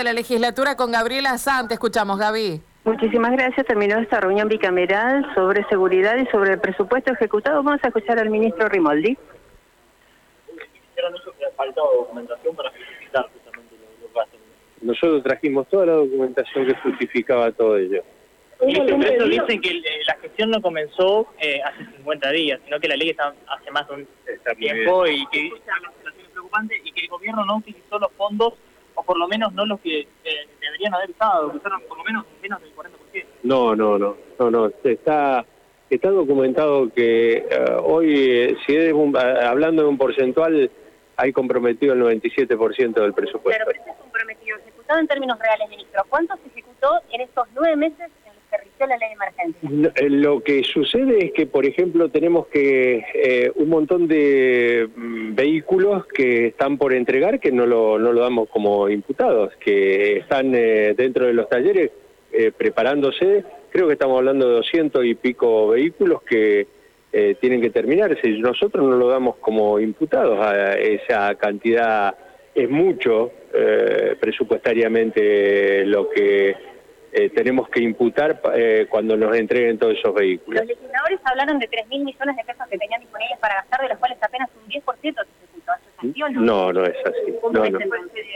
de la legislatura con Gabriela Sante. Escuchamos, Gaby. Muchísimas gracias. Terminó esta reunión bicameral sobre seguridad y sobre el presupuesto ejecutado. Vamos a escuchar al ministro Rimoldi. documentación para justificar Nosotros trajimos toda la documentación que justificaba todo ello. Eso dicen que la gestión no comenzó eh, hace 50 días, sino que la ley está hace más de un tiempo y que la situación es preocupante y que el gobierno no utilizó los fondos, o por lo menos no los que eh, deberían haber usado, que usaron por lo menos menos del 40%. No, no, no, no, no, está... Está documentado que eh, hoy, si es hablando de un porcentual, hay comprometido el 97% del presupuesto. Pero, pero es comprometido, ejecutado en términos reales, ministro. ¿Cuánto se ejecutó en estos nueve meses la ley de emergencia? Eh, lo que sucede es que, por ejemplo, tenemos que eh, un montón de mm, vehículos que están por entregar que no lo, no lo damos como imputados, que están eh, dentro de los talleres preparándose. Creo que estamos hablando de 200 y pico vehículos que tienen que terminarse. Nosotros no lo damos como imputados. A esa cantidad es mucho presupuestariamente lo que eh, tenemos que imputar eh, cuando nos entreguen todos esos vehículos. Los legisladores hablaron de 3.000 millones de pesos que tenían disponibles para gastar, de los cuales apenas un 10% se ejecutó. No, no es así. No, no.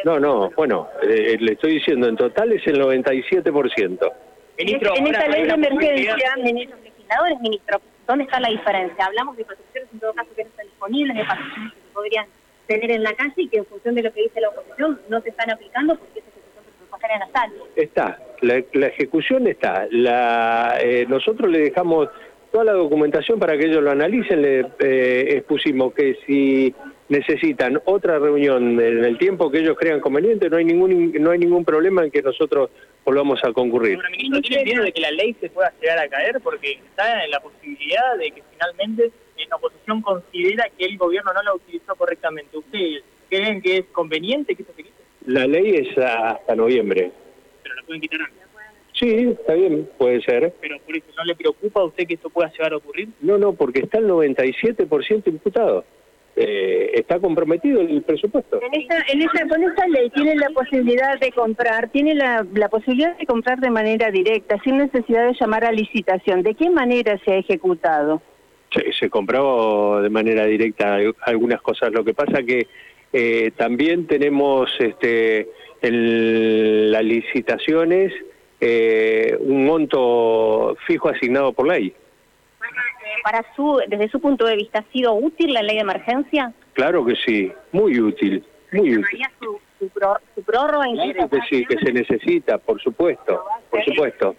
no, no, bueno, eh, le estoy diciendo, en total es el 97%. Ministro, en esta ley de emergencia, ministros legisladores, ministro, ¿dónde está la diferencia? Hablamos de patrulleros en todo caso que no están disponibles, de patrulleros que se podrían tener en la calle y que en función de lo que dice la oposición no se están aplicando porque nasal. Está, la, ejecución está. La, eh, nosotros le dejamos toda la documentación para que ellos lo analicen. Le eh, expusimos que si necesitan otra reunión en el tiempo que ellos crean conveniente, no hay ningún no hay ningún problema en que nosotros volvamos a concurrir. Pero, ministro, ¿tiene miedo de que la ley se pueda llegar a caer? Porque está en la posibilidad de que finalmente la oposición considera que el gobierno no la utilizó correctamente. ¿Ustedes creen que es conveniente que esto se? La ley es hasta noviembre pueden quitar Sí, está bien, puede ser. Pero por eso, ¿no le preocupa a usted que esto pueda llegar a ocurrir? No, no, porque está el 97% imputado. Eh, está comprometido el presupuesto. En esta, en esta, con esta ley tiene la posibilidad de comprar, tiene la, la posibilidad de comprar de manera directa, sin necesidad de llamar a licitación. ¿De qué manera se ha ejecutado? Se, se compró de manera directa algunas cosas. Lo que pasa que eh, también tenemos este en las licitaciones eh, un monto fijo asignado por ley. Para su, desde su punto de vista, ¿ha sido útil la ley de emergencia? Claro que sí, muy útil, muy útil. Su, su, su prórroga Claro que sí, que se necesita, por supuesto, por supuesto.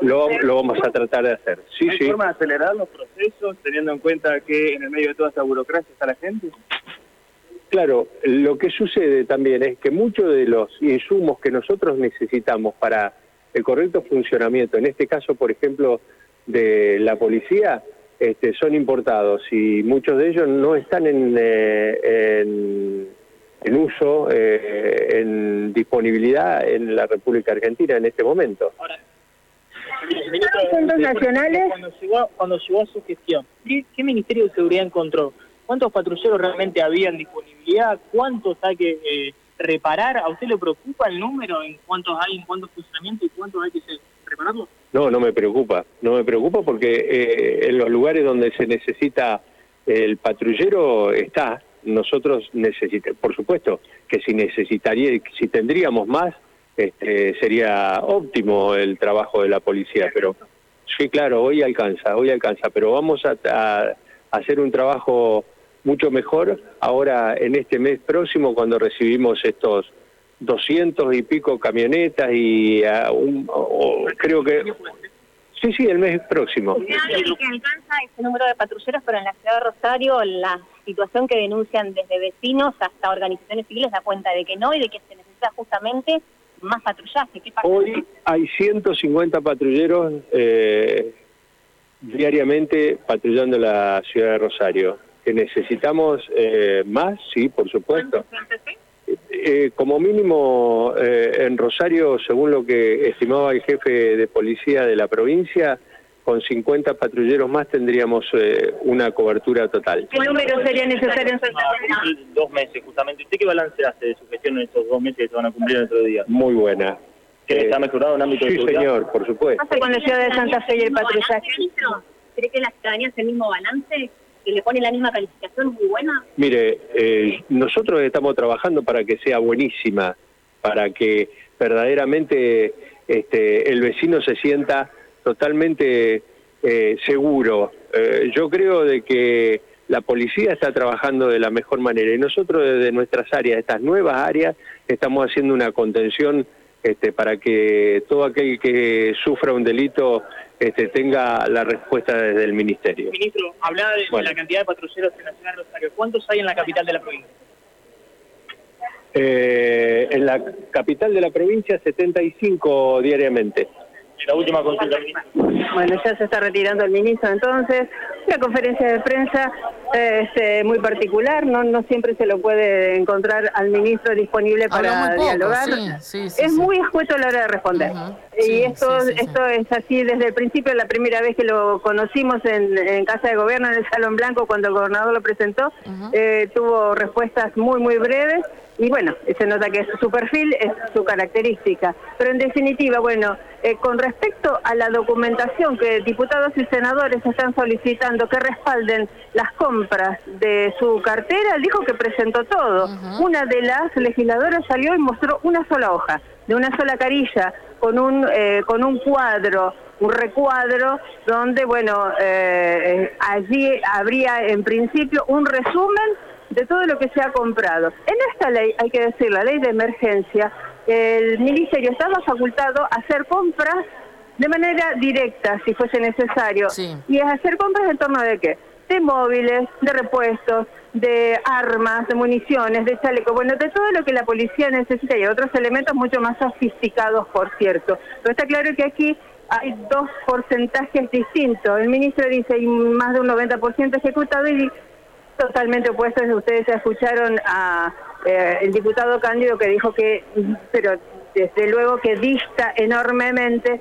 Lo, lo vamos a tratar de hacer. Sí, ¿Hay sí. forma de acelerar los procesos, teniendo en cuenta que en el medio de toda esta burocracia está la gente? Claro, lo que sucede también es que muchos de los insumos que nosotros necesitamos para el correcto funcionamiento, en este caso, por ejemplo, de la policía, este, son importados y muchos de ellos no están en, eh, en, uso, eh, en disponibilidad en la República Argentina en este momento. Ahora, ¿Fondos nacionales? Cuando llegó, cuando llegó a su gestión, ¿qué Ministerio de Seguridad encontró? ¿Cuántos patrulleros realmente habían disponibilidad? ¿Cuántos hay que eh, reparar? ¿A usted le preocupa el número en cuántos hay, en cuántos funcionamientos y cuántos hay que repararlos? No, no me preocupa. No me preocupa porque eh, en los lugares donde se necesita el patrullero está. Nosotros necesitamos, por supuesto, que si necesitaría, si tendríamos más, este, sería óptimo el trabajo de la policía, pero sí, claro, hoy alcanza, hoy alcanza, pero vamos a hacer un trabajo mucho mejor ahora en este mes próximo cuando recibimos estos 200 y pico camionetas y un, creo que... Sí, sí, el mes próximo. que alcanza ese número de patrulleros, pero en la ciudad de Rosario la situación que denuncian desde vecinos hasta organizaciones civiles da cuenta de que no y de que se necesita justamente más patrullaje. Hoy hay 150 patrulleros eh, diariamente patrullando la ciudad de Rosario necesitamos eh, más, sí, por supuesto. Eh, como mínimo eh, en Rosario, según lo que estimaba el jefe de policía de la provincia, con 50 patrulleros más tendríamos eh, una cobertura total. ¿Qué número sería necesario en Santa Fe? Dos meses, justamente. ¿Usted qué balance hace de su gestión en estos dos meses que se van a cumplir en otro día? Muy buena. ¿Que Eh, está mejorado en ámbito de Sí, señor, por ¿Qué supuesto. pasa con la ciudad de Santa Fe y el patrullaje? ¿cree que la ciudadanía hace el mismo balance? ¿Que le pone la misma calificación muy buena? Mire, eh, nosotros estamos trabajando para que sea buenísima, para que verdaderamente este, el vecino se sienta totalmente eh, seguro. Eh, yo creo de que la policía está trabajando de la mejor manera y nosotros desde nuestras áreas, estas nuevas áreas, estamos haciendo una contención este, para que todo aquel que sufra un delito este, tenga la respuesta desde el ministerio. Ministro, hablaba de Bueno. la cantidad de patrulleros en la ciudad de Rosario. ¿Cuántos hay en la capital de la provincia? Eh, en la capital de la provincia, 75 diariamente. Y la última consulta. Bueno, ya se está retirando el ministro entonces. Una conferencia de prensa este, muy particular, no, no siempre se lo puede encontrar al ministro disponible para poco, dialogar. sí, sí, sí, es muy escueto a la hora de responder. Y esto, esto es así desde el principio, la primera vez que lo conocimos en, en Casa de Gobierno, en el Salón Blanco, cuando el gobernador lo presentó, eh, tuvo respuestas muy, muy breves. Y bueno, se nota que es su perfil, es su característica. Pero en definitiva, bueno, eh, con respecto a la documentación que diputados y senadores están solicitando que respalden las compras de su cartera, dijo que presentó todo. Una de las legisladoras salió y mostró una sola hoja, de una sola carilla, con un, eh, con un cuadro, un recuadro, donde, bueno, eh, eh, allí habría en principio un resumen de todo lo que se ha comprado. En esta ley, hay que decir, la ley de emergencia, el ministerio estaba facultado a hacer compras de manera directa, si fuese necesario. Sí. ¿Y a hacer compras en torno de qué? De móviles, de repuestos, de armas, de municiones, de chalecos, bueno, de todo lo que la policía necesita y otros elementos mucho más sofisticados, por cierto. Pero está claro que aquí hay dos porcentajes distintos. El ministro dice hay más de un 90% ejecutado y totalmente opuestos. Ustedes escucharon a eh, el diputado Cándido que dijo que, pero desde luego que dista enormemente